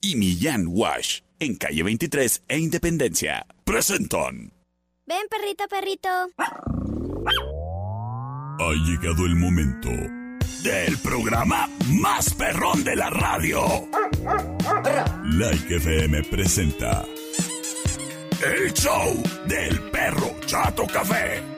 Y Millán Wash en calle 23 e Independencia. Presentan. Ven, perrito, perrito. Ha llegado el momento del programa más perrón de la radio. Like FM presenta el show del perro Chato Café.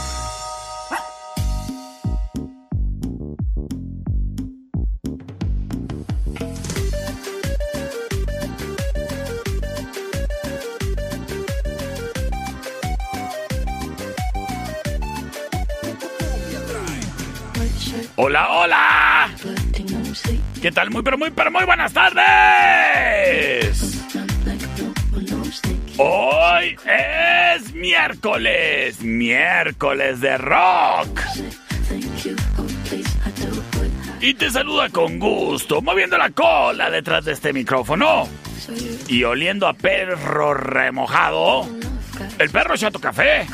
Hola, hola. ¿Qué tal? Muy, pero muy, pero muy buenas tardes. Hoy es miércoles, miércoles de rock. Y te saluda con gusto, moviendo la cola detrás de este micrófono. Y oliendo a perro remojado, el perro Chato Café.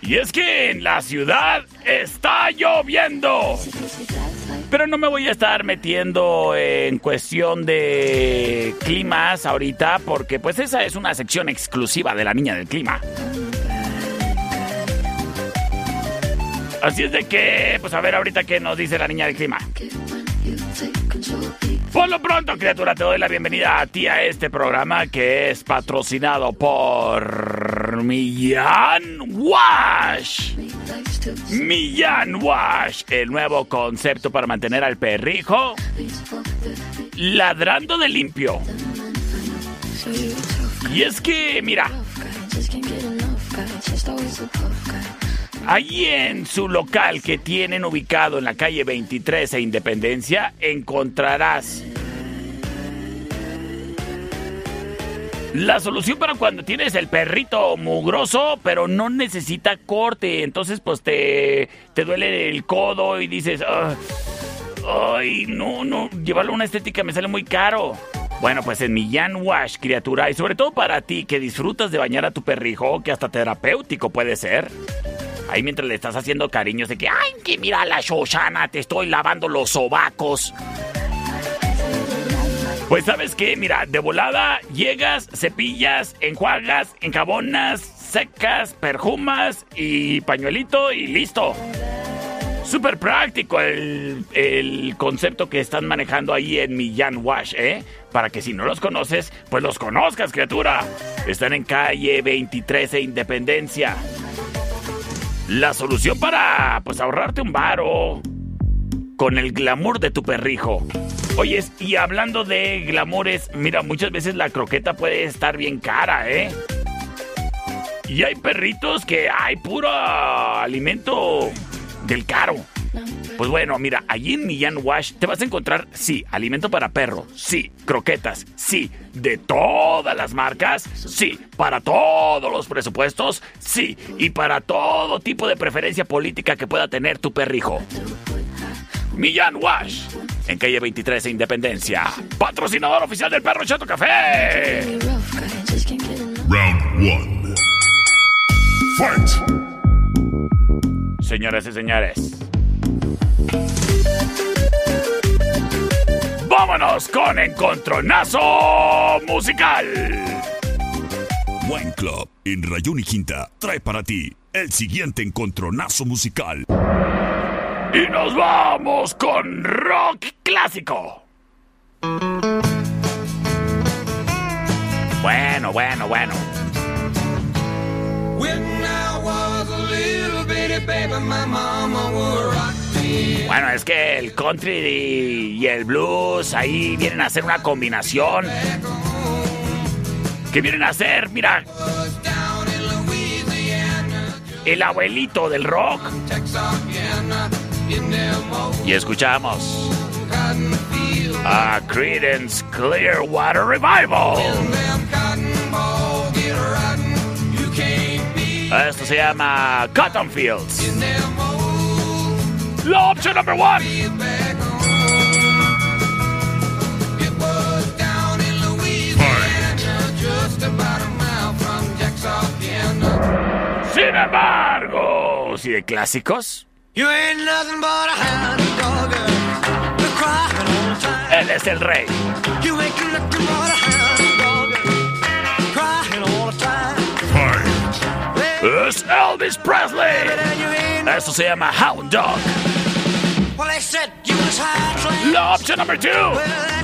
Y es que en la ciudad está lloviendo. Pero no me voy a estar metiendo en cuestión de climas ahorita porque pues esa es una sección exclusiva de la niña del clima. Así es de que, pues a ver ahorita qué nos dice la niña del clima. Por lo pronto, criatura, te doy la bienvenida a ti a este programa que es patrocinado por Millán Wash. Millán Wash, el nuevo concepto para mantener al perrijo ladrando de limpio. Y es que, mira, Allí en su local que tienen ubicado en la calle 23 e Independencia encontrarás la solución para cuando tienes el perrito mugroso, pero no necesita corte. Entonces, pues te, te duele el codo y dices, "Ah, ay, no, no, llevarlo a una estética me sale muy caro. Bueno, pues en Millán Wash, criatura, y sobre todo para ti que disfrutas de bañar a tu perrijo, que hasta terapéutico puede ser. Ahí mientras le estás haciendo cariños de que, ay, que mira la Shoshana, te estoy lavando los sobacos. Pues sabes qué, mira, de volada llegas, cepillas, enjuagas, enjabonas, secas, perfumas y pañuelito y listo. Súper práctico el, el concepto que están manejando ahí en Millán Wash, ¿eh? Para que si no los conoces, pues los conozcas, criatura. Están en calle 23 e Independencia. La solución para, pues, ahorrarte un varo. Con el glamour de tu perrijo. Oyes, y hablando de glamoures, mira, muchas veces la croqueta puede estar bien cara, ¿eh? Y hay perritos que hay puro alimento del caro. Pues bueno, mira, allí en Millán Wash te vas a encontrar, sí, alimento para perro, sí, croquetas, sí, de todas las marcas, sí, para todos los presupuestos, sí, y para todo tipo de preferencia política que pueda tener tu perrijo. Millán Wash, en calle 23 e Independencia, patrocinador oficial del perro Chato Café. Round one. Fight! Señoras y señores. Vámonos con Encontronazo Musical. Wine Club en Rayón y Quinta trae para ti el siguiente encontronazo musical. Y nos vamos con rock clásico. Bueno, bueno, bueno. Bueno, es que el country y el blues ahí vienen a hacer una combinación. Que vienen a hacer, mira. el abuelito del rock. Y escuchamos a Credence Clearwater Revival. Esto se llama Cotton Fields. La opción number one. Sin embargo, si de clásicos. Él es el rey. Es Elvis Presley. Esto se llama Hound Dog. La opción number two.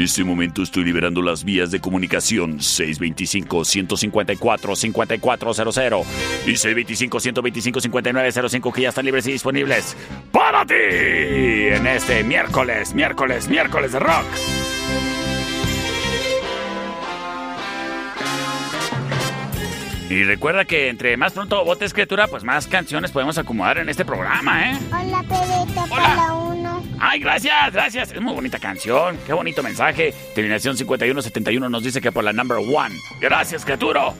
En este momento estoy liberando las vías de comunicación 625-154-5400 y 625-125-5905 que ya están libres y disponibles para ti en este miércoles, miércoles, miércoles de rock. Y recuerda que entre más pronto votes criatura, pues más canciones podemos acomodar en este programa, ¿eh? Hola, Pedrito, para uno. Ay, gracias, gracias. Es muy bonita canción. Qué bonito mensaje. Terminación 5171 nos dice que por la number one. Gracias, criatura.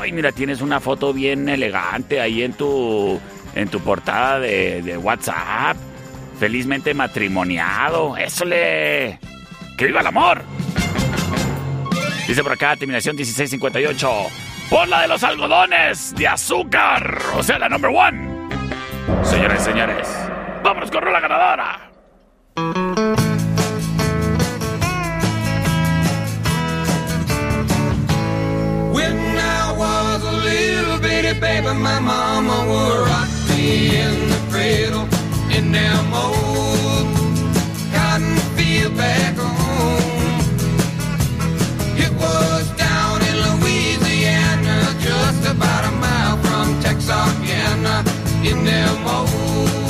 Ay, mira, tienes una foto bien elegante ahí en tu, en tu portada de, de WhatsApp. Felizmente matrimoniado. Eso le... ¡Que viva el amor! Dice por acá, terminación 1658. Por la de los algodones de azúcar. O sea, la number one. Señores y señores, vámonos con la ganadora. When I was a little bitty baby, my mama would rock me in the cradle in them old cotton field back home. dagen inne mot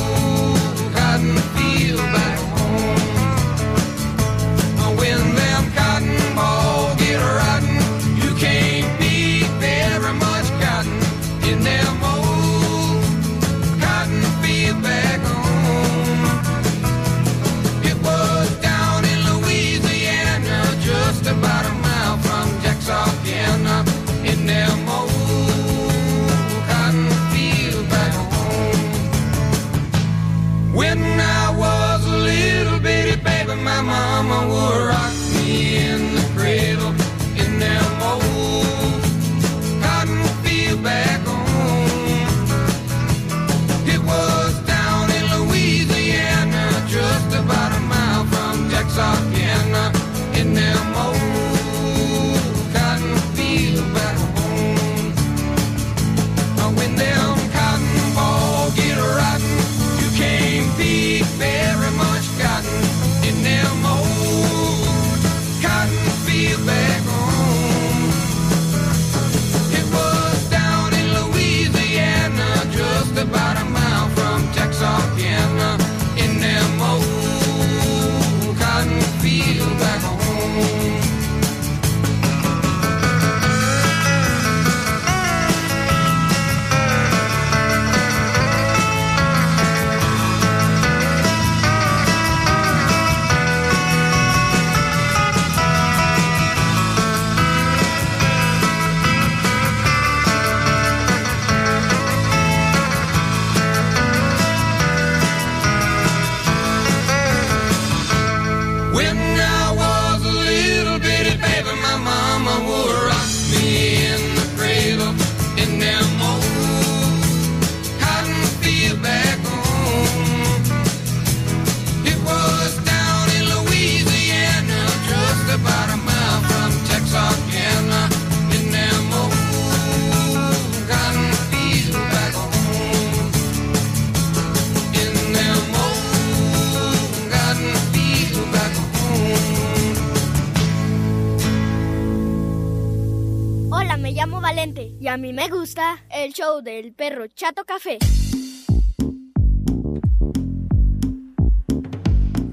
mí me gusta el show del perro Chato Café.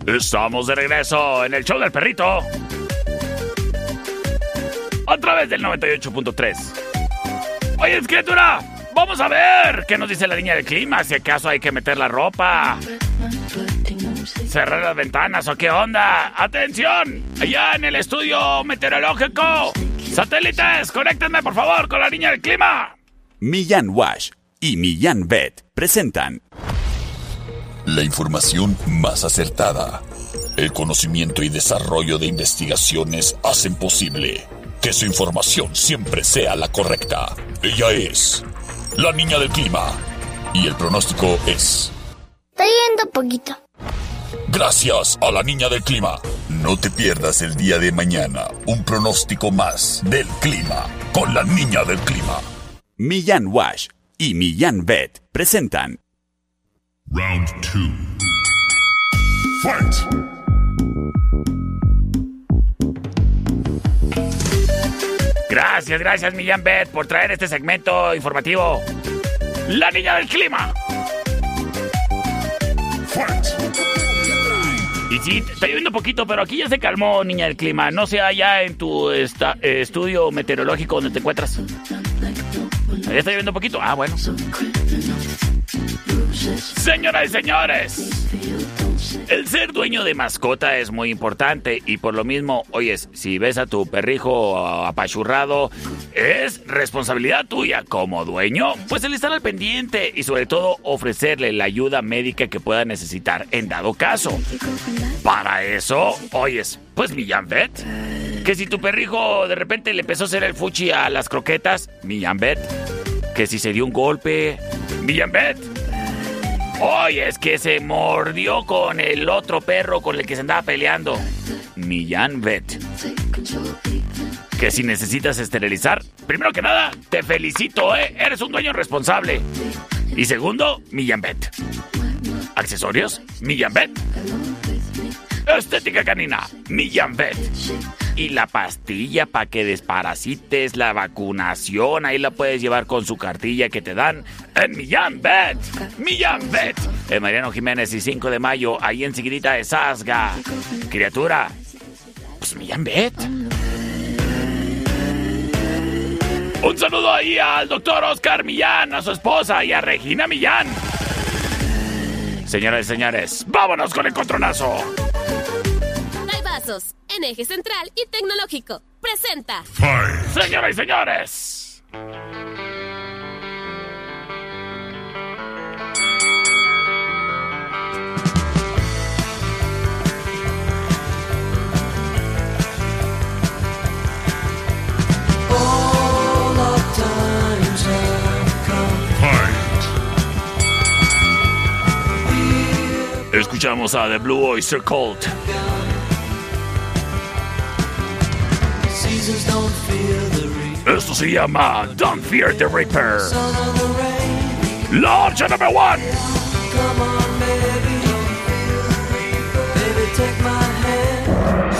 Estamos de regreso en el show del perrito. A través del 98.3. Oye, criatura, vamos a ver qué nos dice la niña del clima. Si acaso hay que meter la ropa. Cerrar las ventanas o qué onda. Atención, allá en el estudio meteorológico. Satélites, conéctenme por favor con la niña del clima. Millán Wash y Millán Vet presentan la información más acertada. El conocimiento y desarrollo de investigaciones hacen posible que su información siempre sea la correcta. Ella es la niña del clima y el pronóstico es... Estoy yendo poquito. Gracias a la niña del clima. No te pierdas el día de mañana un pronóstico más del clima con la niña del clima. Millán Wash y Millán Vet presentan Round 2. Fight! Gracias, gracias, Millán Bet, por traer este segmento informativo. La niña del clima. Sí, está lloviendo poquito, pero aquí ya se calmó, niña del clima. No sea allá en tu esta- eh, estudio meteorológico donde te encuentras. ¿Ya está lloviendo poquito? Ah, bueno. Señoras y señores, el ser dueño de mascota es muy importante y por lo mismo, oyes, si ves a tu perrijo apachurrado, es responsabilidad tuya como dueño, pues el estar al pendiente y sobre todo ofrecerle la ayuda médica que pueda necesitar en dado caso. Para eso, oyes, pues Millán Vet. Que si tu perrijo de repente le empezó a hacer el fuchi a las croquetas, Millán Vet. Que si se dio un golpe, Millán Vet. Oye, es que se mordió con el otro perro con el que se andaba peleando. Millán Vet. Que si necesitas esterilizar, primero que nada, te felicito, ¿eh? Eres un dueño responsable. Y segundo, Millán Vet. Accesorios, Millán Vet. Estética canina, Millán Vet. Y la pastilla para que desparasites, la vacunación, ahí la puedes llevar con su cartilla que te dan en Millán Vet. Millán Vet. En Mariano Jiménez y 5 de mayo, ahí en Seguidita de Sasga. Criatura, pues Millán Vet. Un saludo ahí al doctor Oscar Millán, a su esposa y a Regina Millán. Señoras y señores, vámonos con el contronazo. En eje central y tecnológico. Presenta. Fight! Señoras y señores. Escuchamos a The Blue Oyster Cult. Esto se llama Don't Fear the Reaper. La opción número one.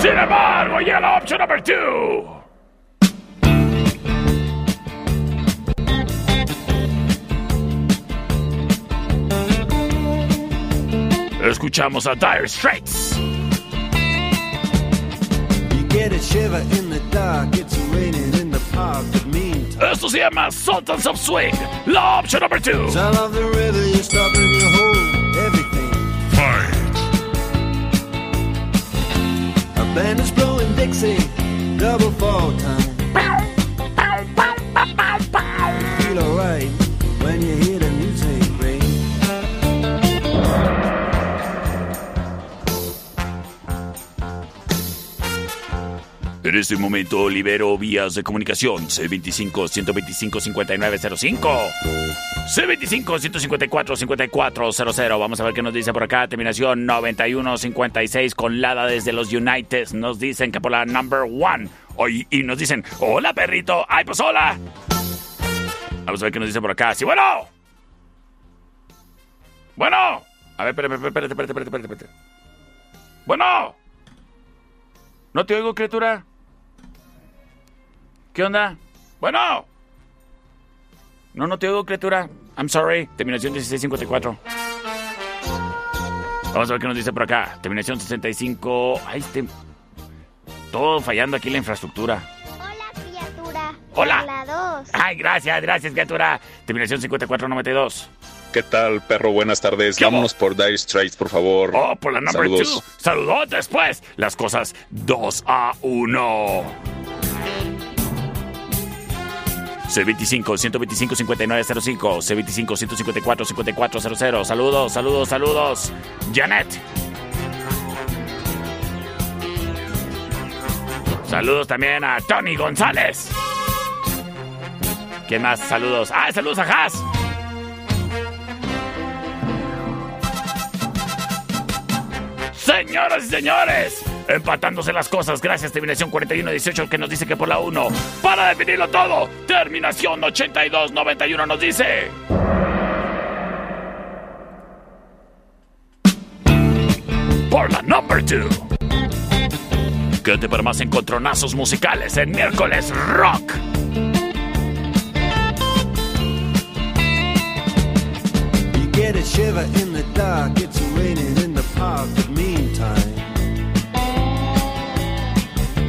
Sin embargo, llega la opción número two. Escuchamos a Dire Straits. Esto se llama Sultans of Swing. La opción número two. sound of the river, you stop and you hold everything. Fight! A band is blowing Dixie, double fall time. En este momento libero vías de comunicación C25-125-5905. C25-154-5400. Vamos a ver qué nos dice por acá. Terminación 9156 con Lada desde los United. Nos dicen que por la number one. Hoy, y nos dicen, hola perrito. Ay, pues hola. Vamos a ver qué nos dice por acá. Sí, bueno. Bueno. A ver, espérate, espérate, espérate, espérate, espérate. Bueno. ¿No te oigo, criatura? ¿Qué onda? Bueno. No, no te oigo, criatura. I'm sorry. Terminación 1654. Vamos a ver qué nos dice por acá. Terminación 65. Ay, este... Todo fallando aquí la infraestructura. Hola, criatura. Hola. La 2. Ay, gracias, gracias, criatura. Terminación 5492. ¿Qué tal, perro? Buenas tardes. Vámonos por Dire Straits, por favor. Oh, por la number Saludos. 2. Saludos después. Las cosas 2 a 1. C25 125 5905 C25 154 5400 Saludos, saludos, saludos. Janet. Saludos también a Tony González. ¿Quién más? Saludos. Ah, saludos a Haas. Señoras y señores, empatándose las cosas. Gracias, terminación 4118 que nos dice que por la 1. Para definirlo todo, terminación 8291 nos dice. Por la number 2. Quédate para más encontronazos musicales en miércoles rock. Get a shiver in the dark, it's raining in the park, but meantime.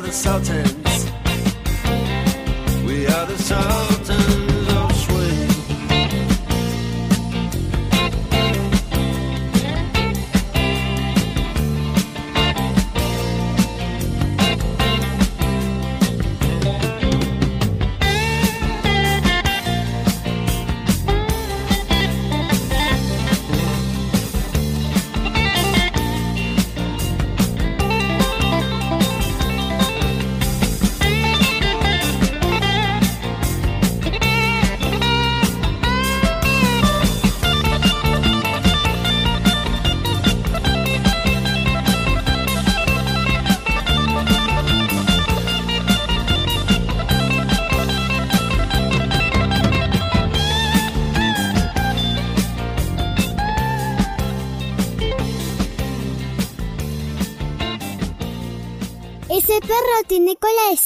are the Sultans. We are the Sultans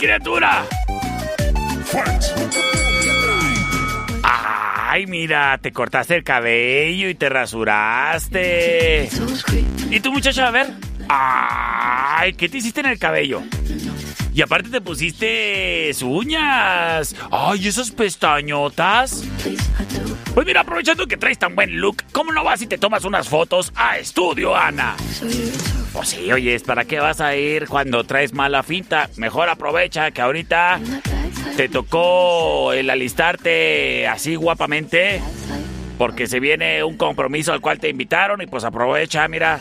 Criatura! Ay, mira, te cortaste el cabello y te rasuraste. ¿Y tu muchacha, a ver? Ay, ¿qué te hiciste en el cabello? Y aparte te pusiste uñas. Ay, esas pestañotas. Pues mira, aprovechando que traes tan buen look, ¿cómo no vas y te tomas unas fotos a estudio, Ana? Pues sí, oyes, ¿para qué vas a ir cuando traes mala finta? Mejor aprovecha que ahorita te tocó el alistarte así guapamente. Porque se viene un compromiso al cual te invitaron y pues aprovecha, mira.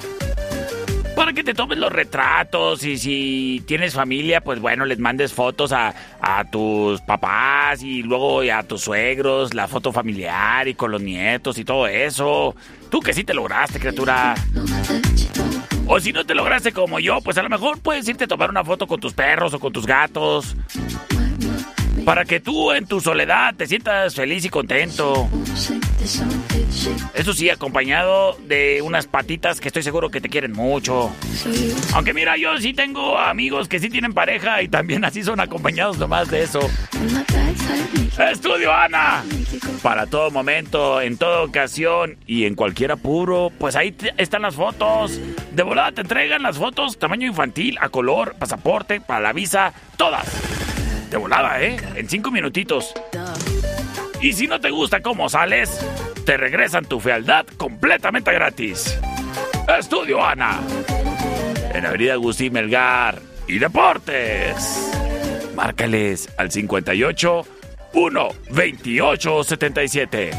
Para que te tomes los retratos y si tienes familia, pues bueno, les mandes fotos a, a tus papás y luego a tus suegros, la foto familiar y con los nietos y todo eso. Tú que sí te lograste, criatura. O si no te lograste como yo, pues a lo mejor puedes irte a tomar una foto con tus perros o con tus gatos. Para que tú en tu soledad te sientas feliz y contento. Eso sí, acompañado de unas patitas que estoy seguro que te quieren mucho. Aunque mira, yo sí tengo amigos que sí tienen pareja y también así son acompañados nomás de eso. Estudio Ana. Para todo momento, en toda ocasión y en cualquier apuro, pues ahí están las fotos. De volada te entregan las fotos tamaño infantil, a color, pasaporte, para la visa, todas. De volada, ¿eh? En cinco minutitos. Y si no te gusta cómo sales, te regresan tu fealdad completamente gratis. Estudio Ana. En Avenida Agustín Melgar y Deportes. Márcales al 58 1 28 77.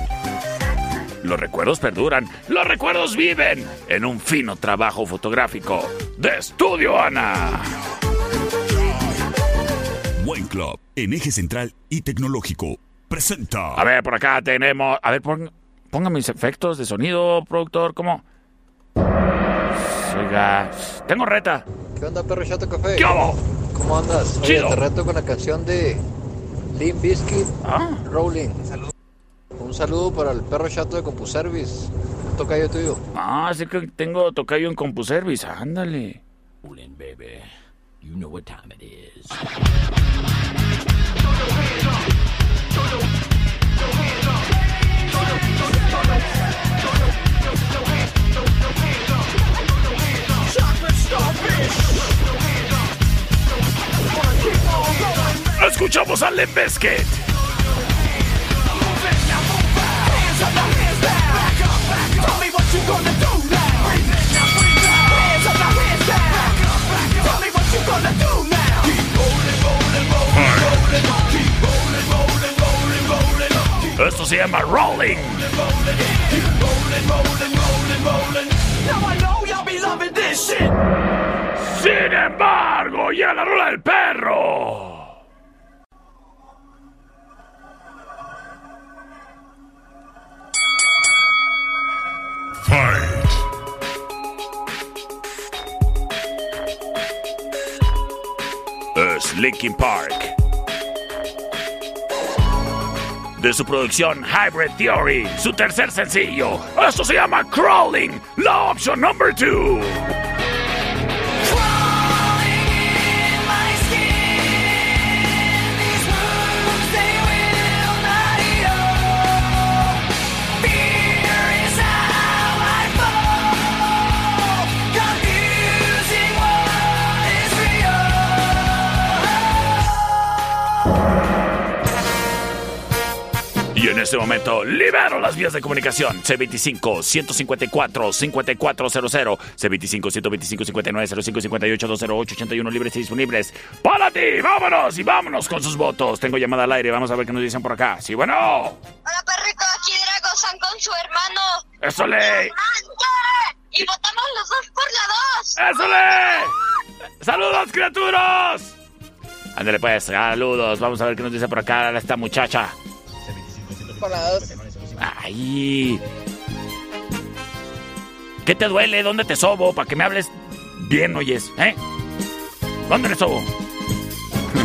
Los recuerdos perduran, los recuerdos viven en un fino trabajo fotográfico de Estudio Ana. Buen Club. En eje central y tecnológico. Presenta. A ver, por acá tenemos. A ver, pon, ponga mis efectos de sonido, productor. ¿Cómo? Oiga, tengo reta. ¿Qué onda, perro chato café? ¿Qué hago? ¿Cómo andas? Oye, Chido. te reto con la canción de Limp Bizkit, Ah. Rolling. Un saludo para el perro chato de CompuService. Un tocayo tuyo. Ah, sí que tengo tocayo en CompuService. Ándale. baby. You know what time it is. Escuchamos a Limp Bizkit. Hands up, hands Tell me what you gonna do now. Esto se llama Rolling. Sin embargo, ya la rola del perro. Linkin Park. De su producción Hybrid Theory, su tercer sencillo. Esto se llama Crawling, la opción number 2. Este momento libero las vías de comunicación. C25-154-5400, C25-125-5905-58-208-81 libres y disponibles. ¡Para ti! ¡Vámonos! Y vámonos con sus votos. Tengo llamada al aire. Vamos a ver qué nos dicen por acá. Sí, bueno. Hola, perrito. Aquí Drago San con su hermano. ¡Eso le! Y votamos los dos por la dos. ¡Eso le! ¡Saludos, criaturas! Ándale pues, saludos. Vamos a ver qué nos dice por acá esta muchacha. Por la dos. ¡Ay! ¿Qué te duele? ¿Dónde te sobo? Para que me hables bien, oyes, ¿eh? ¿Dónde le sobo?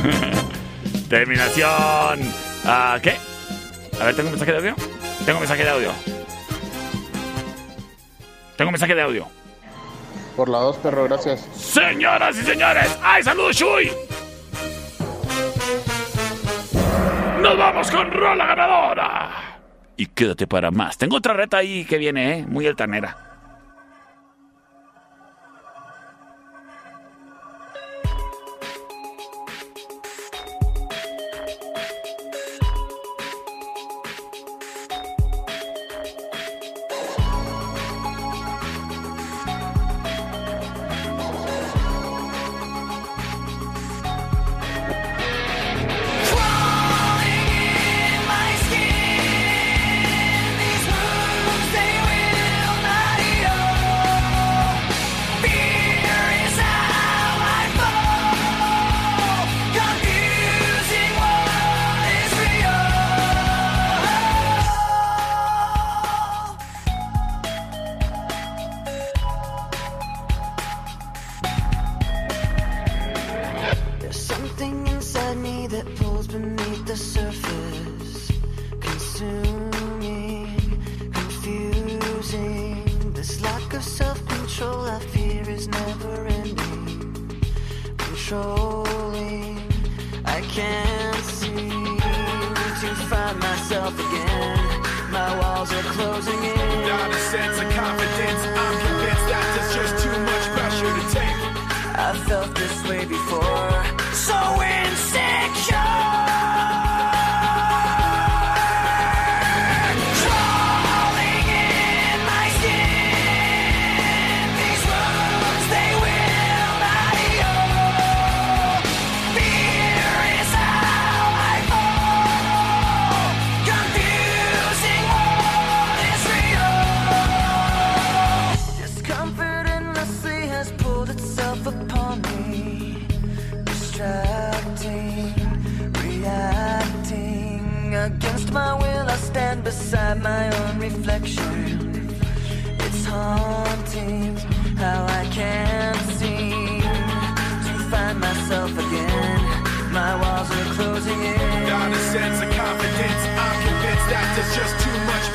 Terminación. Ah, ¿Qué? A ver, ¿tengo un mensaje de audio? Tengo un mensaje de audio. Tengo un mensaje de audio. Por la dos, perro, gracias. Señoras y señores, ¡ay, saludos, Shui! Nos vamos con Rola Ganadora. Y quédate para más. Tengo otra reta ahí que viene, ¿eh? Muy altanera.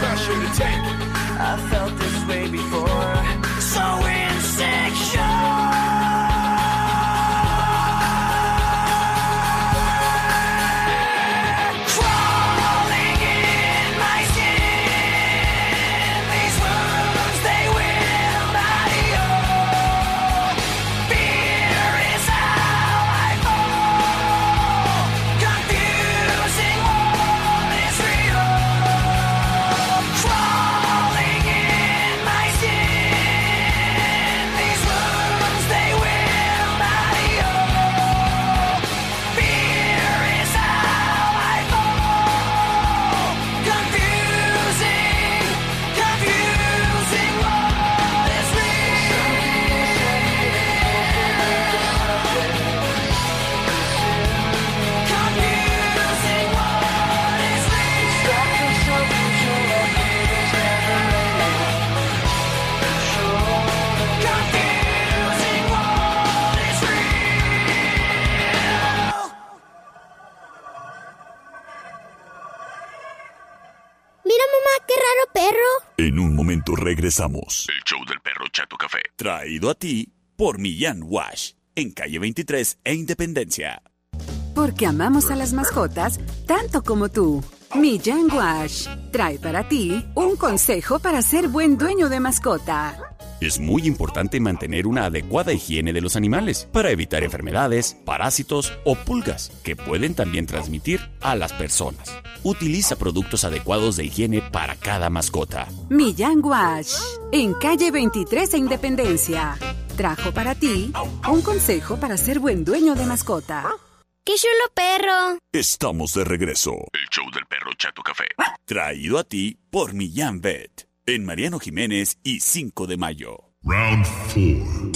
Pressure to take. I felt this way before. Regresamos. El show del perro Chato Café. Traído a ti por Millán Wash. En calle 23 e Independencia. Porque amamos a las mascotas tanto como tú. Millán Wash trae para ti un consejo para ser buen dueño de mascota. Es muy importante mantener una adecuada higiene de los animales para evitar enfermedades, parásitos o pulgas que pueden también transmitir a las personas. Utiliza productos adecuados de higiene para cada mascota. Millán Wash, en calle 23 e Independencia. Trajo para ti un consejo para ser buen dueño de mascota. ¡Qué chulo perro! Estamos de regreso. El show del perro Chato Café. Traído a ti por Millán Vet. En Mariano Jiménez y 5 de mayo. Round 4.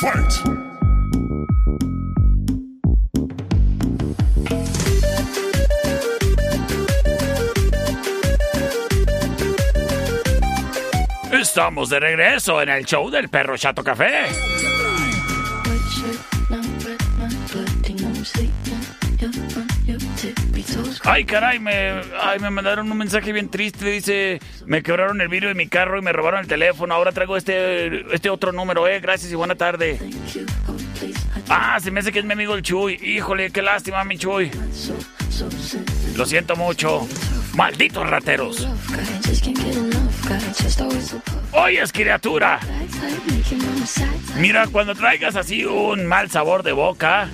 Fight! Estamos de regreso en el show del perro Chato Café. Ay, caray, me, ay, me mandaron un mensaje bien triste. Dice, me quebraron el vidrio de mi carro y me robaron el teléfono. Ahora traigo este, este otro número, eh. Gracias y buena tarde. Ah, se me hace que es mi amigo el Chuy. Híjole, qué lástima, mi Chuy. Lo siento mucho. Malditos rateros. Oyes, criatura. Mira, cuando traigas así un mal sabor de boca,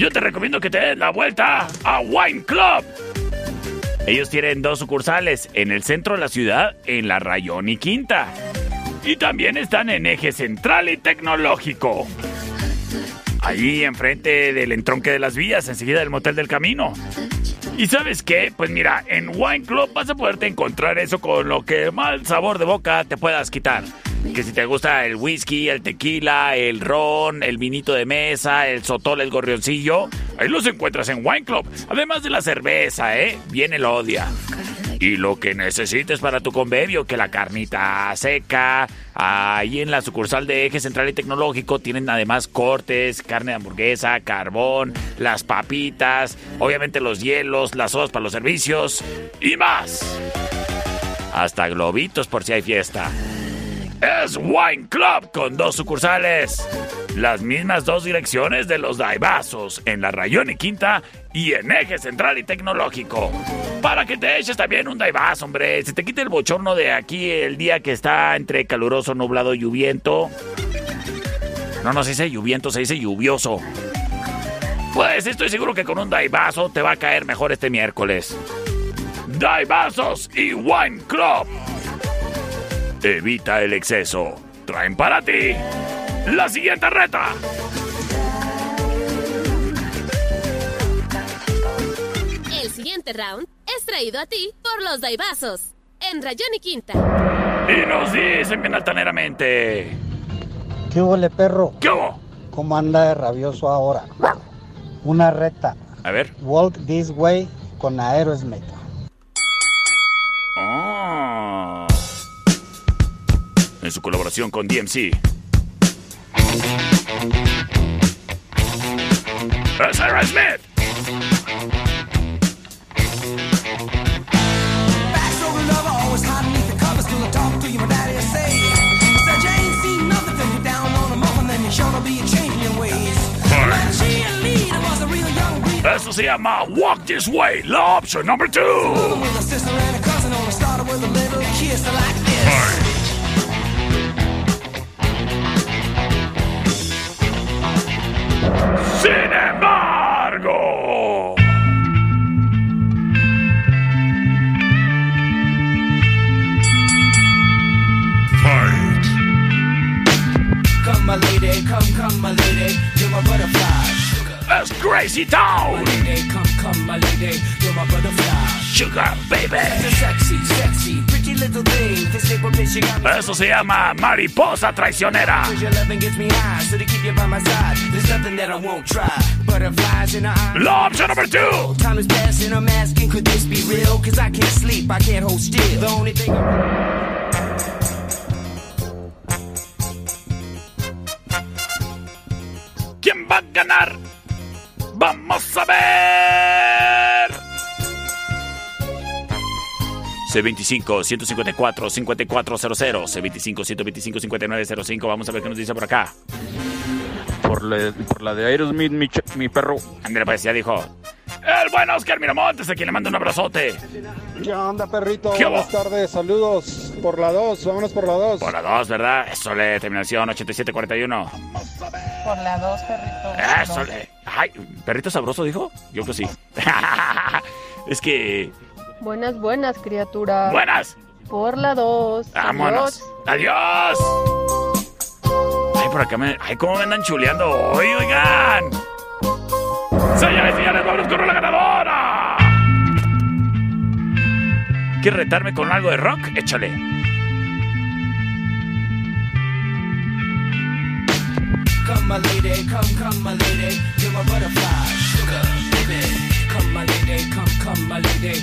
yo te recomiendo que te des la vuelta a Wine Club. Ellos tienen dos sucursales, en el centro de la ciudad, en la Rayón y Quinta. Y también están en Eje Central y Tecnológico. Allí enfrente del entronque de las vías, enseguida del Motel del Camino. ¿Y sabes qué? Pues mira, en Wine Club vas a poderte encontrar eso con lo que mal sabor de boca te puedas quitar. Que si te gusta el whisky, el tequila, el ron, el vinito de mesa, el sotol, el gorrioncillo, ahí los encuentras en Wine Club. Además de la cerveza, ¿eh? Viene el odia. Y lo que necesites para tu convivio, que la carnita seca, ahí en la sucursal de Eje Central y Tecnológico tienen además cortes, carne de hamburguesa, carbón, las papitas, obviamente los hielos, las sodas para los servicios y más. Hasta globitos por si hay fiesta. Es Wine Club con dos sucursales. Las mismas dos direcciones de los Daibazos, en la Rayón y Quinta y en Eje Central y Tecnológico. Para que te eches también un Daibazo, hombre. Se te quite el bochorno de aquí el día que está entre caluroso, nublado lluviento. No, no se dice lluviento, se dice lluvioso. Pues estoy seguro que con un Daibazo te va a caer mejor este miércoles. Daibazos y Wine Club. Evita el exceso. Traen para ti la siguiente reta. El siguiente round es traído a ti por los Daibazos. En Rayón y Quinta. Y nos dicen bien altaneramente. ¿Qué huele, perro? ¿Qué hubo? ¿Cómo anda de rabioso ahora? Una reta. A ver. Walk This Way con Aerosmith. En su colaboración con DMC. Es Aerosmith. Eso se llama Walk This Way, la opción number two. Sin embargo. Fight! Come, my lady, come, come, my lady, you're my butterfly. It's Crazy Town. Lady, come, come, my lady, you're my butterfly. Sugar Baby. Sexy, sexy, Eso se llama Mariposa Traicionera. La opción only thing. ¿Quién va a ganar? Vamos a ver. C25-154-5400. C25-125-5905. Vamos a ver qué nos dice por acá. Por la, por la de Aerosmith, mi, mi perro. André, pues ya dijo. El buen Oscar Miramontes, a quien le manda un abrazote. ¿Qué onda, perrito? ¿Qué Buenas tardes, saludos. Por la 2, vámonos por la 2. Por la 2, ¿verdad? Eso le terminación 8741. Por la dos, perrito. Eso le. Ay, ¿perrito sabroso dijo? Yo creo que sí. es que. Buenas, buenas, criatura. Buenas. Por la dos. Vámonos. Adiós. Ay, por acá me. Ay, cómo me andan chuleando hoy, oigan. Señores y señores, vámonos con la ganadora. ¿Quieres retarme con algo de rock? Échale. Come, my lady, come, come, my lady, you're my butterfly, sugar, baby. Come, my lady, come, come, my lady,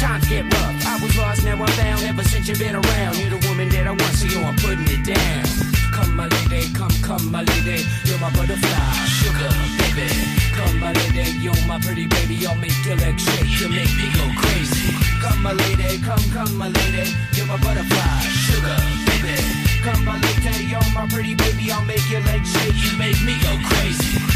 times get rough. I was lost, now I'm found. Ever since you've been around, you're the woman that I want, so yo, I'm putting it down. Come, my lady, come, come, my lady, you're my butterfly, sugar, baby. Come, my lady, you're my pretty baby, I'll make your legs shake, you make me go crazy. Come, my lady, come, come, my lady, you're my butterfly, sugar, baby. Come, my lady, you're my pretty baby, I'll make your legs shake, you make me go crazy.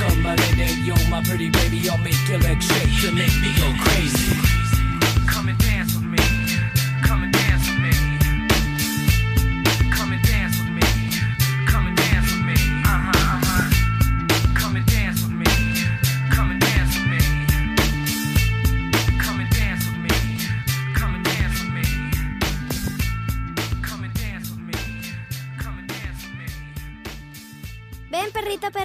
Come, my lady, you're my pretty baby. I'll make your legs shake. You make me go crazy. Come and dance with me. Come and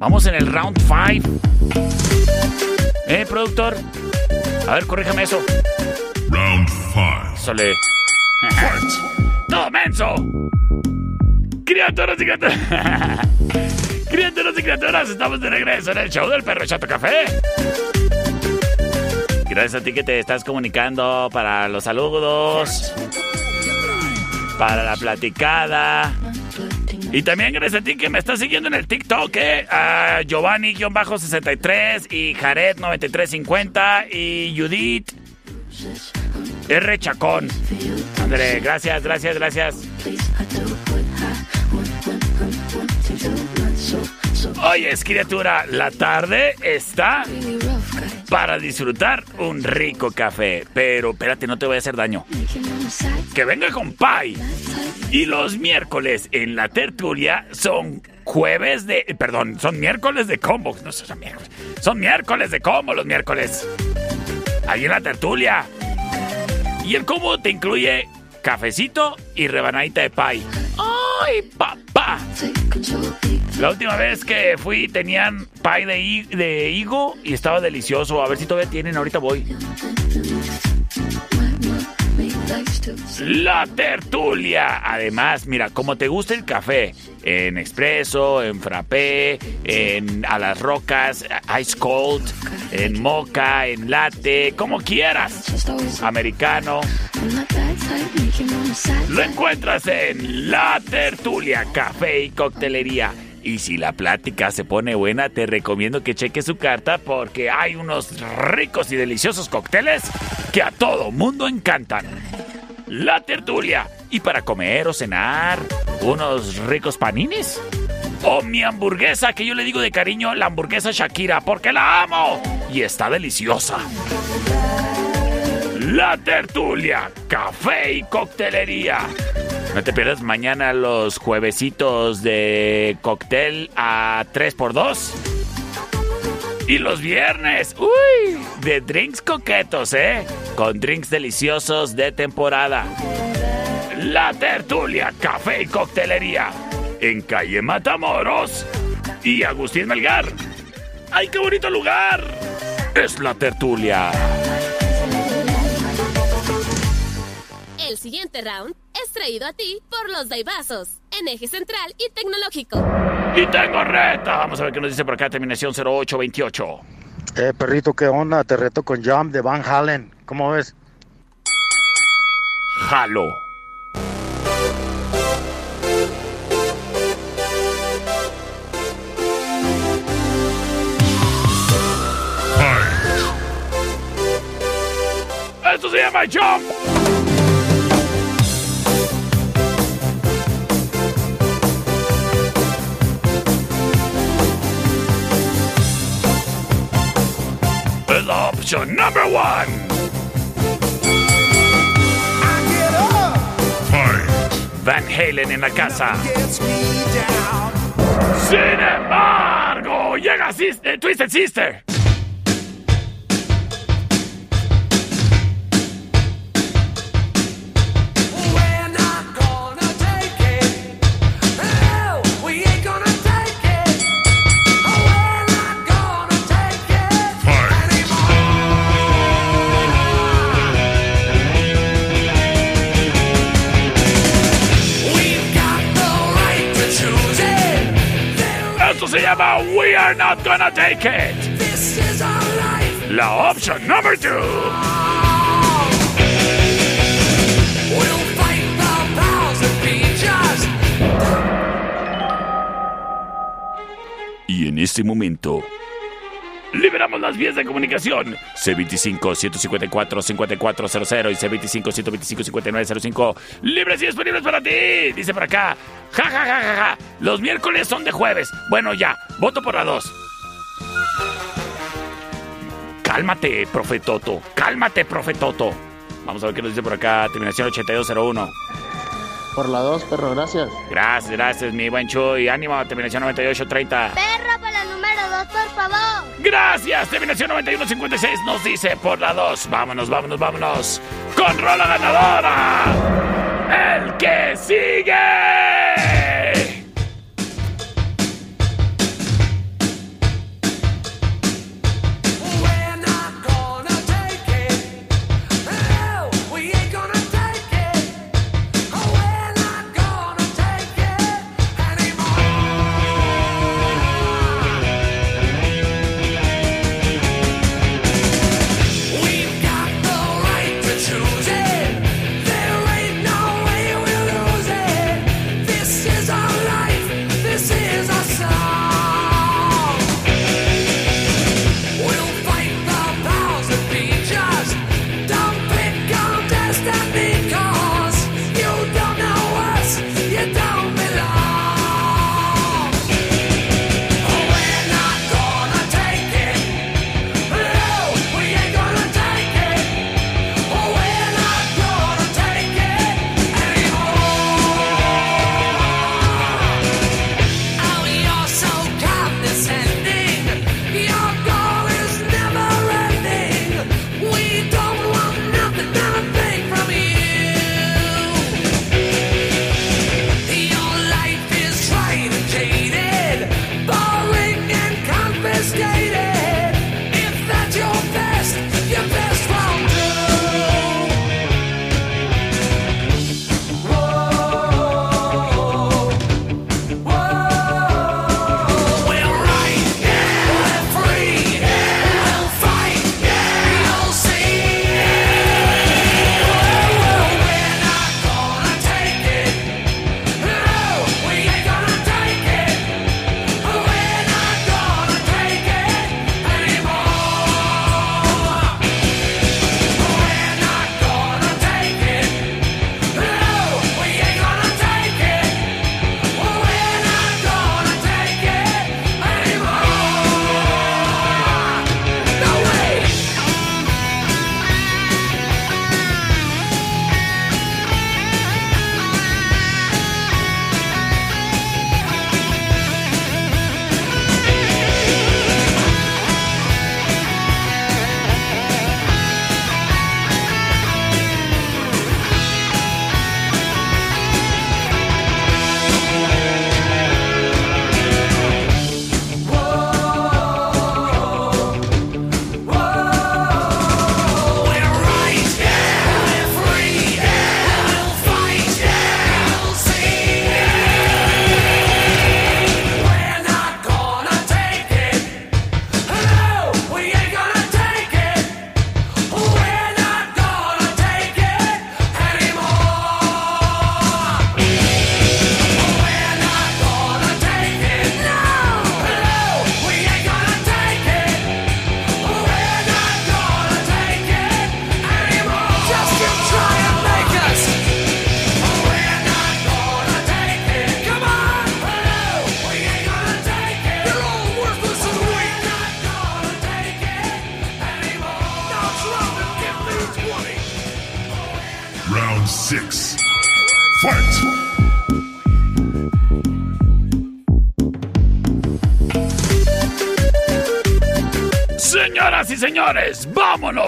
Vamos en el round 5. ¿Eh, productor? A ver, corríjame eso. Round 5. Sole. ¡No, menso! Criaturas y criaturas. Criaturas y criaturas, estamos de regreso en el show del perro Chato Café. Gracias a ti que te estás comunicando para los saludos, para la platicada. Y también gracias a ti que me estás siguiendo en el TikTok, ¿eh? A Giovanni-63 y Jared9350 y Judith R. Chacón. André, gracias, gracias, gracias. Oye, criatura, la tarde está para disfrutar un rico café. Pero espérate, no te voy a hacer daño. Que venga con Pai. Y los miércoles en la tertulia son jueves de. Perdón, son miércoles de combo. No son miércoles. Son miércoles de combo los miércoles. Ahí en la tertulia. Y el combo te incluye cafecito y rebanadita de pie. ¡Ay, papá! La última vez que fui tenían pie de, de higo y estaba delicioso. A ver si todavía tienen, ahorita voy. La tertulia. Además, mira, como te gusta el café, en expreso, en frappé, en a las rocas, ice cold, en mocha, en latte, como quieras. Americano. Lo encuentras en La Tertulia, Café y Coctelería. Y si la plática se pone buena, te recomiendo que cheques su carta porque hay unos ricos y deliciosos cócteles que a todo mundo encantan. La Tertulia. Y para comer o cenar, unos ricos paninis. O mi hamburguesa, que yo le digo de cariño, la hamburguesa Shakira, porque la amo. Y está deliciosa. La Tertulia, Café y Coctelería. No te pierdas mañana los juevesitos de cóctel a 3x2. Y los viernes, uy, de drinks coquetos, ¿eh? Con drinks deliciosos de temporada. La Tertulia, Café y Coctelería. En calle Matamoros y Agustín Melgar. ¡Ay, qué bonito lugar! Es la Tertulia. El siguiente round es traído a ti por los Daibazos, en eje central y tecnológico. Y tengo reta. Vamos a ver qué nos dice por acá, terminación 0828. Eh, perrito, ¿qué onda? Te reto con Jump de Van Halen. ¿Cómo ves? Jalo. Esto se llama Jump. Is option number one. Van Halen en la casa. Sin embargo, llega Twisted Sister. Se llama We Are Not Gonna Take It. La option number two. Y en este momento liberamos las vías de comunicación C25-154-5400 y C25-125-5905 libres y disponibles para ti. Dice por acá, ja, ja, ja, ja, ja. Los miércoles son de jueves. Bueno, ya, voto por la dos. Cálmate, profetoto. Cálmate, profetoto. Vamos a ver qué nos dice por acá. Terminación 8201. Por la 2, perro, gracias. Gracias, gracias, mi buen Chuy. Ánimo, terminación 9830. Perro para el número dos, por favor. Gracias, terminación 9156 nos dice por la 2. Vámonos, vámonos, vámonos. Con rola ganadora. El que sigue.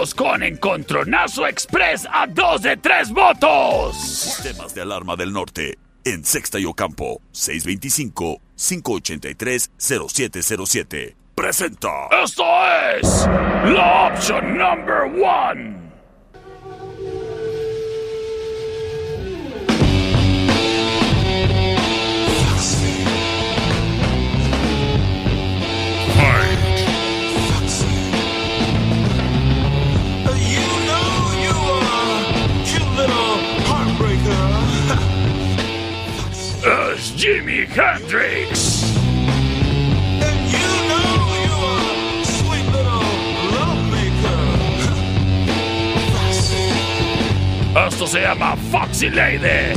Vámonos con Encontronazo Express a dos de tres votos. Sistemas de alarma del norte. En Sexta y Ocampo. 625-583-0707. Presenta. Esto es la opción number one. Jimi Hendrix. Esto se llama Foxy Lady.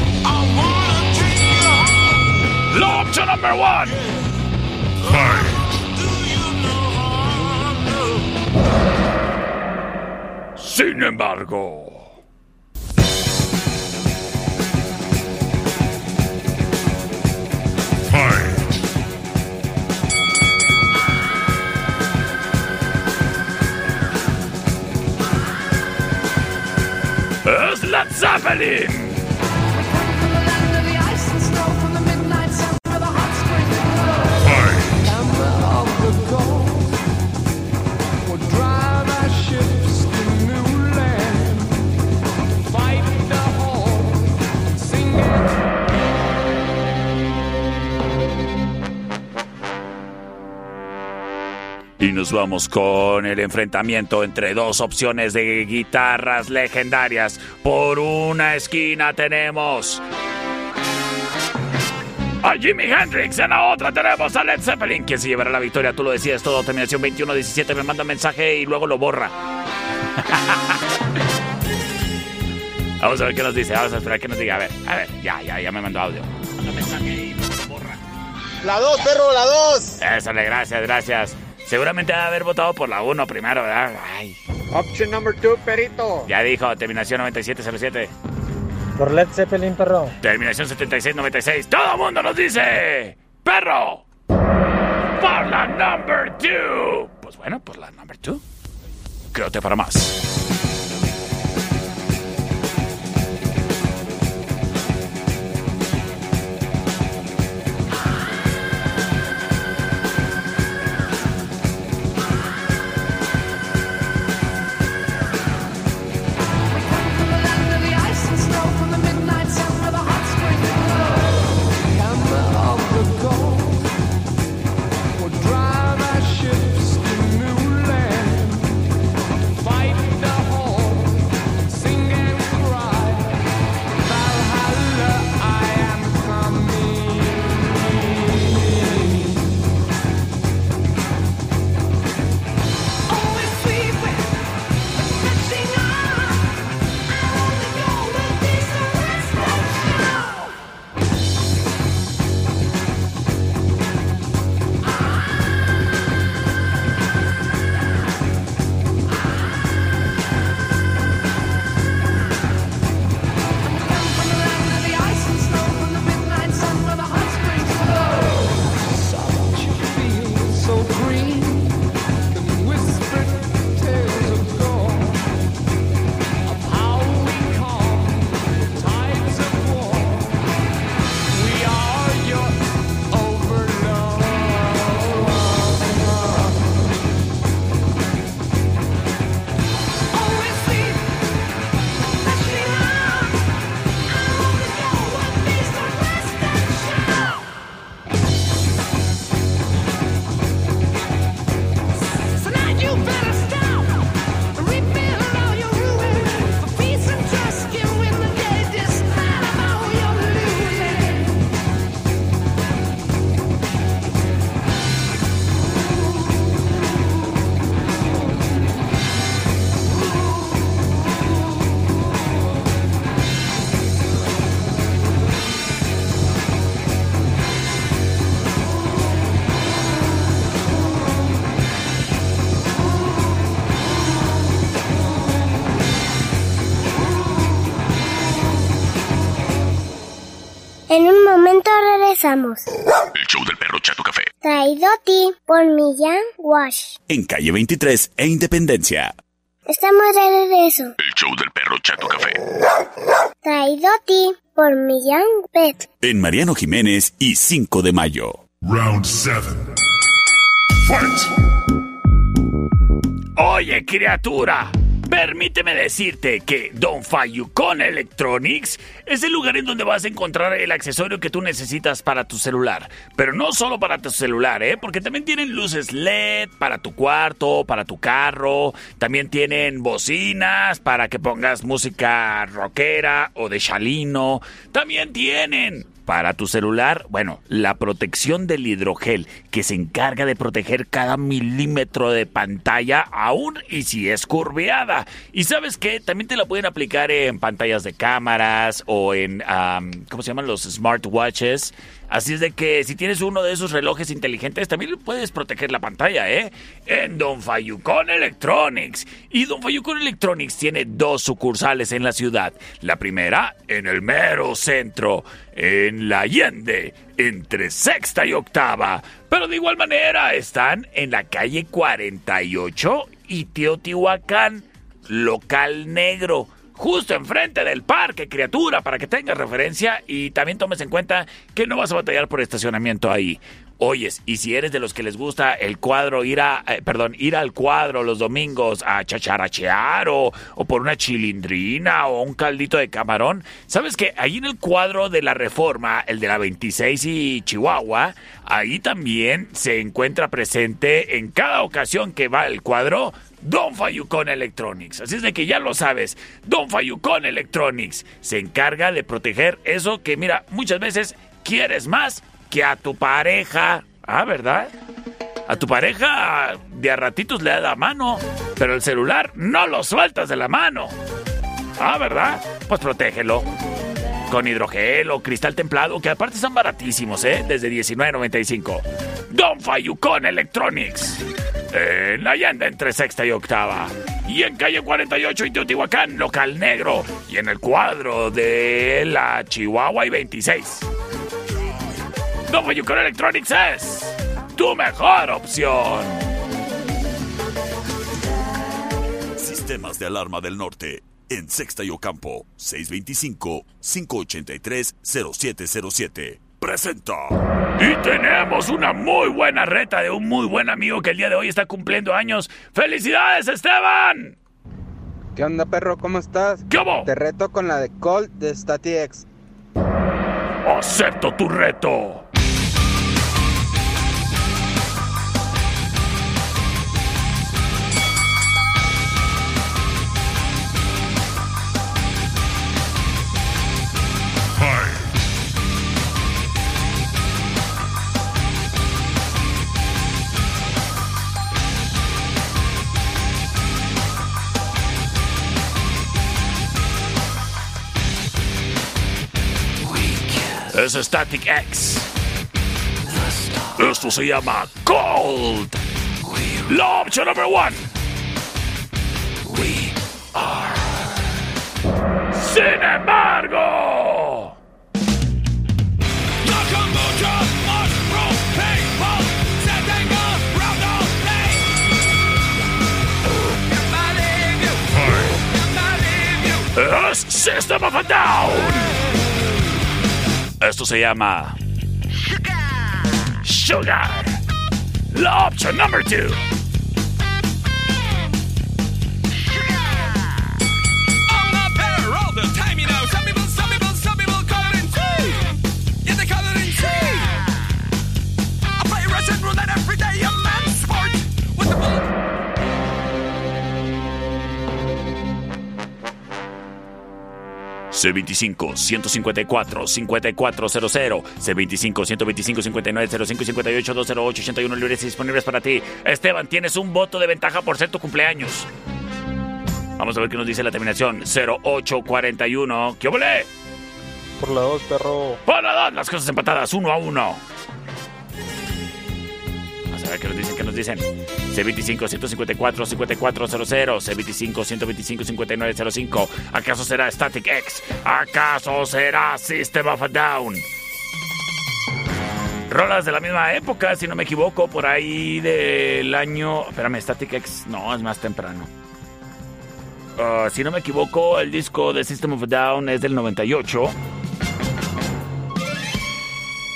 La opción number one. Sin embargo. Es Led Zeppelin. Y nos vamos con el enfrentamiento entre dos opciones de guitarras legendarias. Por una esquina tenemos a Jimi Hendrix, en la otra tenemos a Led Zeppelin. ¿Quién se llevará la victoria? Tú lo decides todo. Terminación 2117 me manda mensaje y luego lo borra. Vamos a ver qué nos dice. Vamos a esperar que nos diga. A ver, a ver. Ya, ya, ya me mandó audio. Manda mensaje y luego lo borra. La 2, perro, la 2. Ésale, gracias, gracias. Seguramente va a haber votado por la 1 primero, ¿verdad? Ay. Option number 2, perito. Ya dijo, terminación 9707. Por Led Zeppelin, perro. Terminación 7696. Todo el mundo nos dice. ¡Perro! Por la number 2. Pues bueno, por la number 2. Quédate para más. Regresamos. El show del perro Chato Café. Traído a ti por Millán Wash. En calle 23 e Independencia. Estamos de regreso. El show del perro Chato Café. Traído a ti por Millán Pet. En Mariano Jiménez y 5 de mayo. Round 7. Fight! Oye, criatura. Permíteme decirte que Don Fayucon Electronics es el lugar en donde vas a encontrar el accesorio que tú necesitas para tu celular. Pero no solo para tu celular, ¿eh? Porque también tienen luces LED para tu cuarto, para tu carro. También tienen bocinas para que pongas música rockera o de chalino. También tienen para tu celular, bueno, la protección del hidrogel, que se encarga de proteger cada milímetro de pantalla, aún y si es curveada. Y sabes qué, también te la pueden aplicar en pantallas de cámaras o en, am, ¿cómo se llaman? Los smartwatches. Así es de que si tienes uno de esos relojes inteligentes, también puedes proteger la pantalla, ¿eh? En Don Fayucon Electronics. Y Don Fayucon Electronics tiene dos sucursales en la ciudad. La primera en el mero centro, en la Allende, entre sexta y octava. Pero de igual manera están en la calle 48 y Teotihuacán, local negro justo enfrente del parque, criatura, para que tengas referencia y también tomes en cuenta que no vas a batallar por estacionamiento ahí. Oyes, y si eres de los que les gusta el cuadro, ir a, eh, perdón, ir al cuadro los domingos a chacharachear o, o por una chilindrina o un caldito de camarón, sabes que ahí en el cuadro de la reforma, el de la 26 y Chihuahua, ahí también se encuentra presente en cada ocasión que va el cuadro Don Fayucon Electronics. Así es de que ya lo sabes, Don Fayucon Electronics se encarga de proteger eso que, mira, muchas veces quieres más que a tu pareja. Ah, ¿verdad? A tu pareja de a ratitos le da la mano, pero el celular no lo sueltas de la mano. Ah, ¿verdad? Pues protégelo. Con hidrogel o cristal templado, que aparte son baratísimos, ¿eh? Desde $19.95. Don Fayucon Electronics. En la Allende entre sexta y octava. Y en calle 48 y Teotihuacán, local negro. Y en el cuadro de la Chihuahua y 26. Don Fayucon Electronics es tu mejor opción. Sistemas de alarma del norte. En Sexta y Ocampo, 625-583-0707. Presenta. Y tenemos una muy buena reta de un muy buen amigo que el día de hoy está cumpliendo años. ¡Felicidades, Esteban! ¿Qué onda, perro? ¿Cómo estás? ¿Qué hubo? Te reto con la de Colt de StatiX. ¡Acepto tu reto! Es Static X. Esto se llama Cold. La opción number one. We are. Sin embargo. System of a Down. Esto se llama. Sugar. Sugar. La opción número 2. C25-154-5400, C25-125-5905-58-208-81 libres y disponibles para ti. Esteban, tienes un voto de ventaja por ser tu cumpleaños. Vamos a ver qué nos dice la terminación 0841. ¿Qué volé? Por la 2, perro. Por la 2, las cosas empatadas, 1 a 1 a ver qué nos dicen, qué nos dicen. C25 154 5400 C25 125 5905 ¿Acaso será Static X? ¿Acaso será System of a Down? rolas de la misma época, si no me equivoco, por ahí del año... Espérame, Static X, no, es más temprano. Ah, si no me equivoco, el disco de System of a Down es del 98.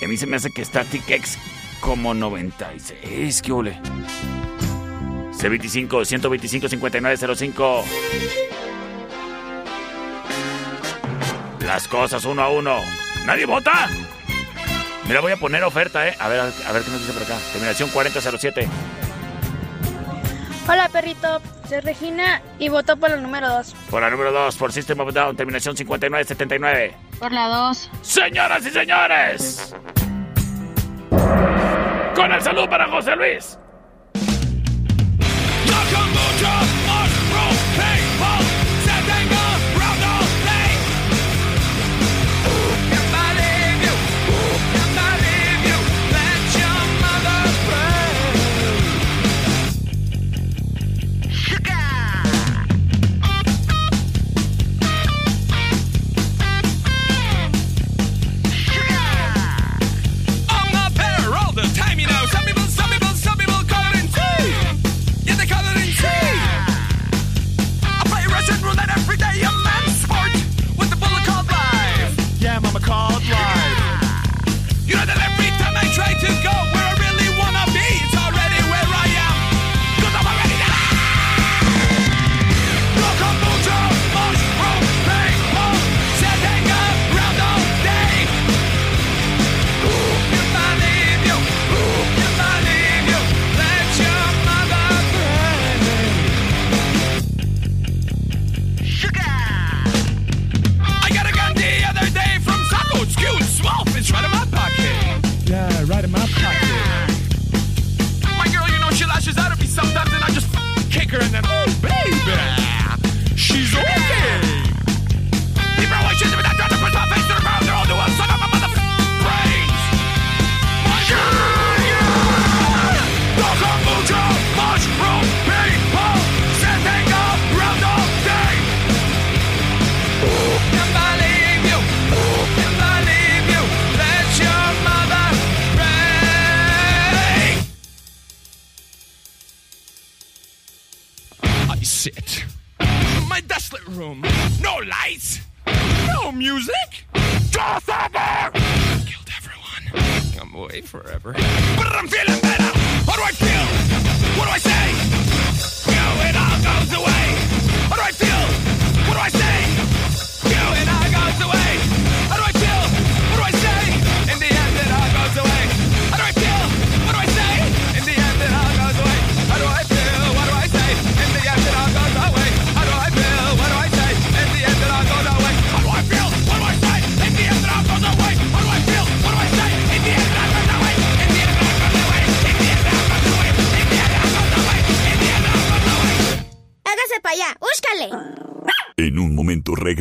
Y a mí se me hace que Static X como 96. ¿Qué ole? C25 125 5905. Las cosas uno a uno. ¿Nadie vota? Mira, voy a poner oferta, ¿eh? A ver, a ver qué nos dice por acá. Terminación 4007. Hola, perrito. Soy Regina y votó por el número 2. Por la número 2, por System of Down, terminación 5979. Por la 2. Señoras y señores. Con el saludo para José Luis.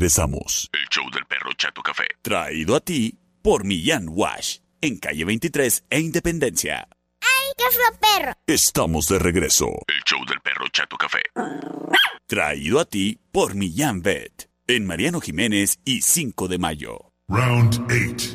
Regresamos. El show del perro Chato Café. Traído a ti por Millán Wash. En calle 23 e Independencia. ¡Ay, qué feo perro! Estamos de regreso. El show del perro Chato Café. Traído a ti por Millán Vet. En Mariano Jiménez y 5 de mayo. Round 8.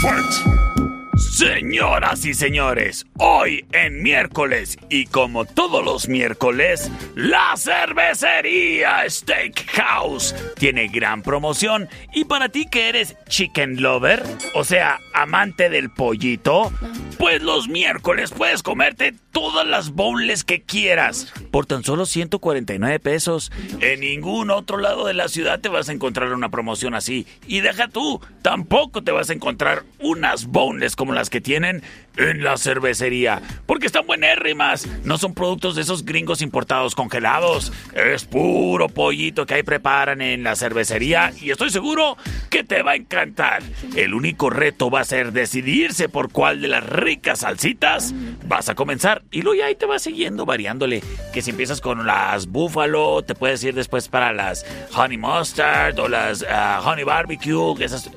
Fight! Señoras y señores, hoy en miércoles y como todos los miércoles, la cervecería Steakhouse tiene gran promoción y para ti que eres chicken lover, o sea, amante del pollito, pues los miércoles puedes comerte todas las boneless que quieras por tan solo 149 pesos. En ningún otro lado de la ciudad te vas a encontrar una promoción así. Y deja tú, tampoco te vas a encontrar unas boneless como las que tienen en la cervecería. Porque están buenérrimas. No son productos de esos gringos importados congelados. Es puro pollito que ahí preparan en la cervecería. Y estoy seguro que te va a encantar. El único reto va a ser decidirse por cuál de las ricas salsitas vas a comenzar. Y luego ya ahí te vas siguiendo variándole. Que si empiezas con las búfalo, te puedes ir después para las honey mustard o las ah, honey barbecue. Esas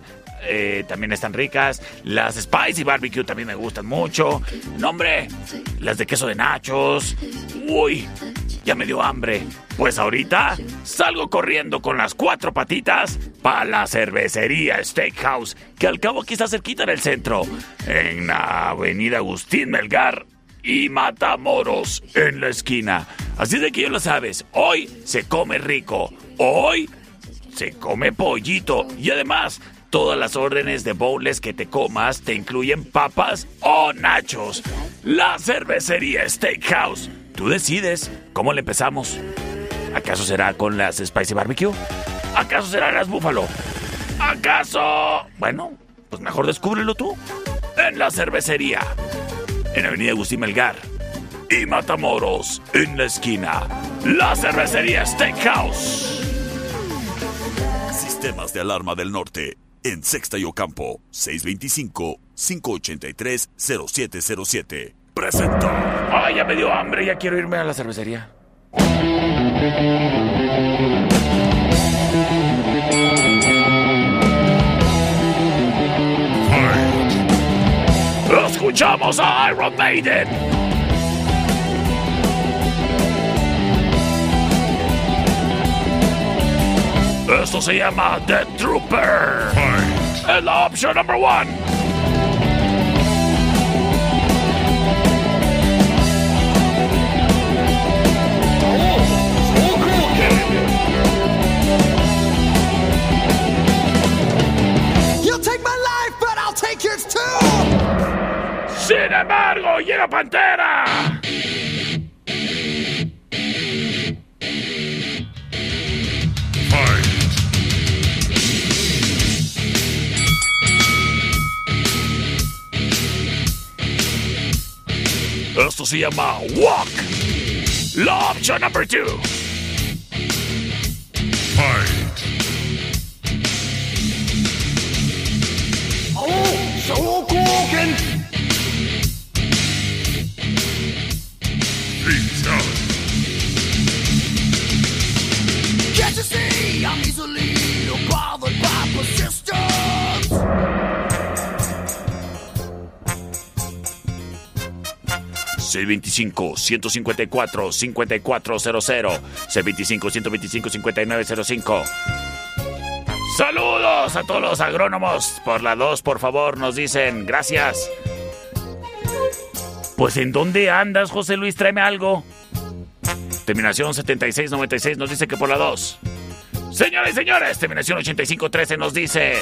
eh, también están ricas. Las spicy barbecue también me gustan mucho. No, hombre, las de queso de nachos. Uy, ya me dio hambre. Pues ahorita salgo corriendo con las cuatro patitas para la cervecería Steakhouse, que al cabo aquí está cerquita en el centro, en la avenida Agustín Melgar y Matamoros en la esquina. Así de que ya lo sabes, hoy se come rico, hoy se come pollito y además todas las órdenes de bowls que te comas te incluyen papas o nachos. La cervecería Steakhouse. Tú decides cómo le empezamos. ¿Acaso será con las Spicy Barbecue? ¿Acaso serán las Búfalo? ¿Acaso? Bueno, pues mejor descúbrelo tú. En la cervecería. En Avenida Agustín Melgar. Y Matamoros, en la esquina. La cervecería Steakhouse. Sistemas de alarma del norte. En Sexta y Ocampo. 625-583-0707. Presenta. Ay, ya me dio hambre, ya quiero irme a la cervecería. Escuchamos a Iron Maiden. Esto se llama The Trooper. Es la opción number one. You'll take my life, but I'll take yours too. Sin embargo, llega Pantera. Esto se llama Walk. La opción number two. Fight. Oh, so cooking. 625 154 5400 625 125 5905 Saludos a todos los agrónomos. Por la 2, por favor, nos dicen gracias. Pues en dónde andas, José Luis, tráeme algo. Terminación 7696 nos dice que por la 2. Señoras y señores, terminación 8513 nos dice.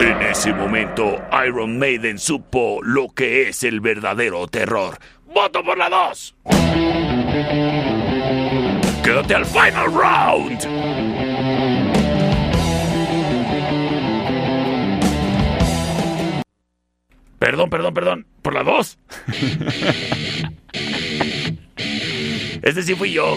En ese momento, Iron Maiden supo lo que es el verdadero terror. ¡Voto por la 2! ¡Quédate al final round! Perdón, perdón, perdón. ¿Por la 2? Este sí fui yo.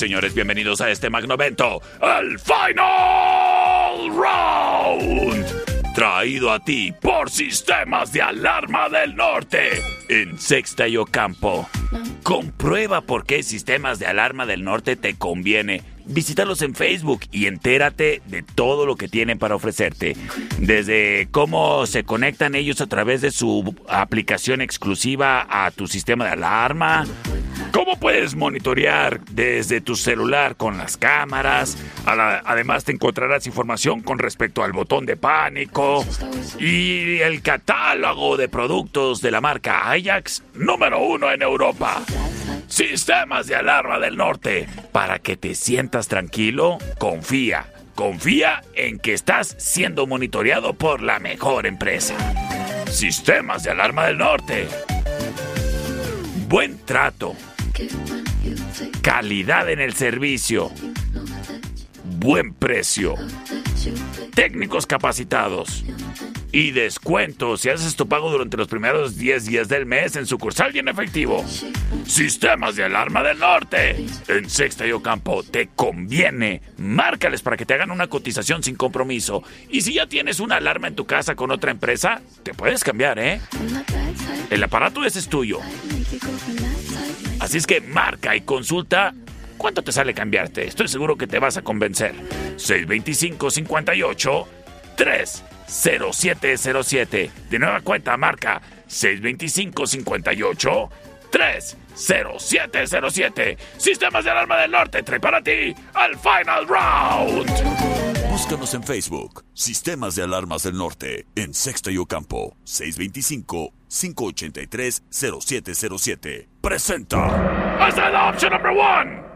Señores, bienvenidos a este magno evento, el Final Round. Traído a ti por Sistemas de Alarma del Norte en Sexta y Ocampo. Comprueba por qué Sistemas de Alarma del Norte te conviene. Visítalos en Facebook y entérate de todo lo que tienen para ofrecerte. Desde cómo se conectan ellos a través de su aplicación exclusiva a tu sistema de alarma. ¿Cómo puedes monitorear desde tu celular con las cámaras? Además te encontrarás información con respecto al botón de pánico y el catálogo de productos de la marca Ajax número uno en Europa. Sistemas de alarma del norte. Para que te sientas tranquilo, confía. Confía en que estás siendo monitoreado por la mejor empresa. Sistemas de alarma del norte. Buen trato. Calidad en el servicio. Buen precio. Técnicos capacitados. Y descuentos si haces tu pago durante los primeros 10 días del mes en sucursal y en efectivo. Sistemas de alarma del norte. En Sexta y Ocampo te conviene. Márcales para que te hagan una cotización sin compromiso. Y si ya tienes una alarma en tu casa con otra empresa, te puedes cambiar, ¿eh? El aparato ese es tuyo. Así es que marca y consulta cuánto te sale cambiarte. Estoy seguro que te vas a convencer. 625 58 30707. De nueva cuenta, marca 625 58 30707. Sistemas de alarma del norte trae para ti al Final Round. Búscanos en Facebook, Sistemas de Alarmas del Norte, en Sexta y Ocampo, 625-583-0707. Presenta. Esa es la opción number one.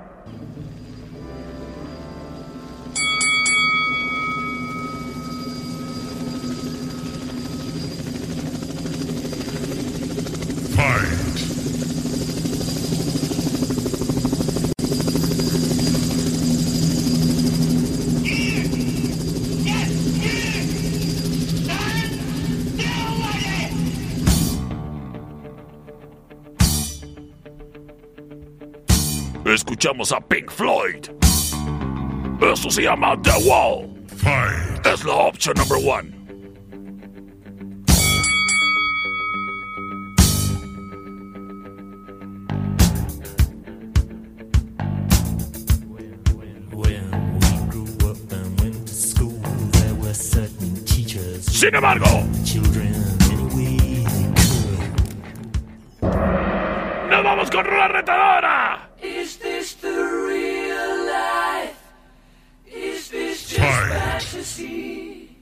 Escuchamos a Pink Floyd. Eso se llama The Wall. Es la opción number one. Sin embargo, nos vamos con la retadora. Is this the real life? Is this just fantasy?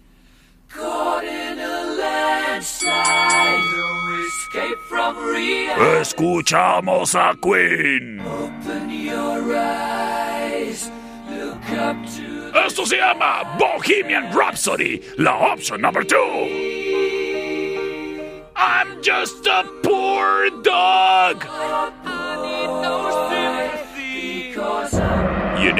Caught in a landslide, no escape from reality. Escuchamos a Queen. Open your eyes, look up to Esto se llama Bohemian Rhapsody, la opción number two. I'm just a poor dog.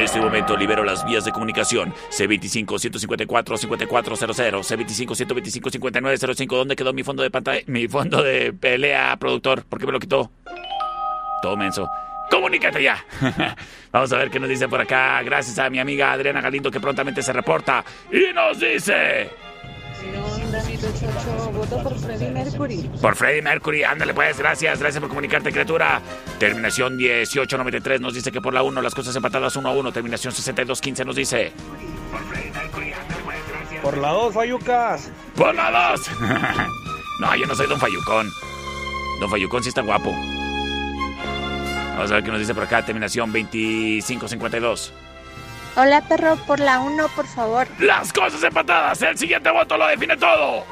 Este momento libero las vías de comunicación. C25-154-5400, C25-125-5905. ¿Dónde quedó mi fondo de pantalla? Mi fondo de pelea, productor. ¿Por qué me lo quitó? Todo menso. ¡Comunícate ya! Vamos a ver qué nos dice por acá. Gracias a mi amiga Adriana Galindo que prontamente se reporta. Y nos dice... Voto por Freddie Mercury. Por Freddie Mercury, ándale pues, gracias, gracias por comunicarte, criatura. Terminación 1893 nos dice que por la 1 las cosas empatadas 1 a 1. Terminación 6215 nos dice. Por la 2, Fayucas. ¡Por la 2! no, yo no soy Don Fayucón. Don Fayucón sí está guapo. Vamos a ver qué nos dice por acá. Terminación 2552. Hola, perro, por la 1, por favor. Las cosas empatadas. El siguiente voto lo define todo.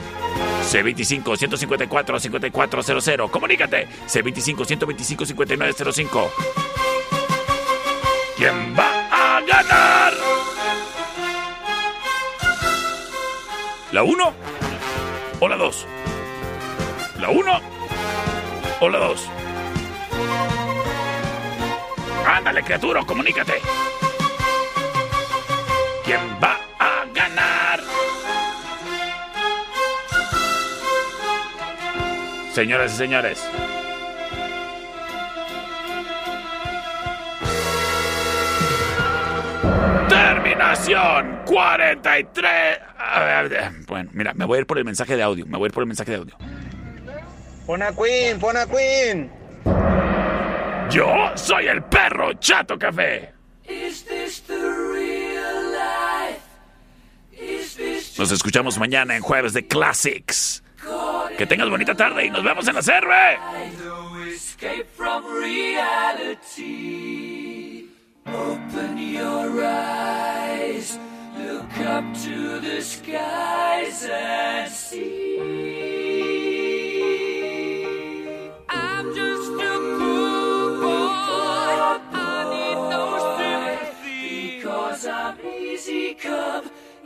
C25-154-5400. Comunícate. C25-125-5905. ¿Quién va a ganar? ¿La 1 o la 2? ¿La 1 o la 2? Ándale, criatura, comunícate. ¿Quién va a ganar? Señoras y señores. Terminación 43. A ver, a ver, Bueno, mira, me voy a ir por el mensaje de audio. Me voy a ir por el mensaje de audio. Pon a Queen, pon a Queen. Yo soy el perro Chato Café. Nos escuchamos mañana en jueves de Classics. Que tengas bonita tarde y nos vemos en la cerve. Open your eyes, look up to the skies and see. I'm just a poor boy. I need no sympathy. Because I'm easy come,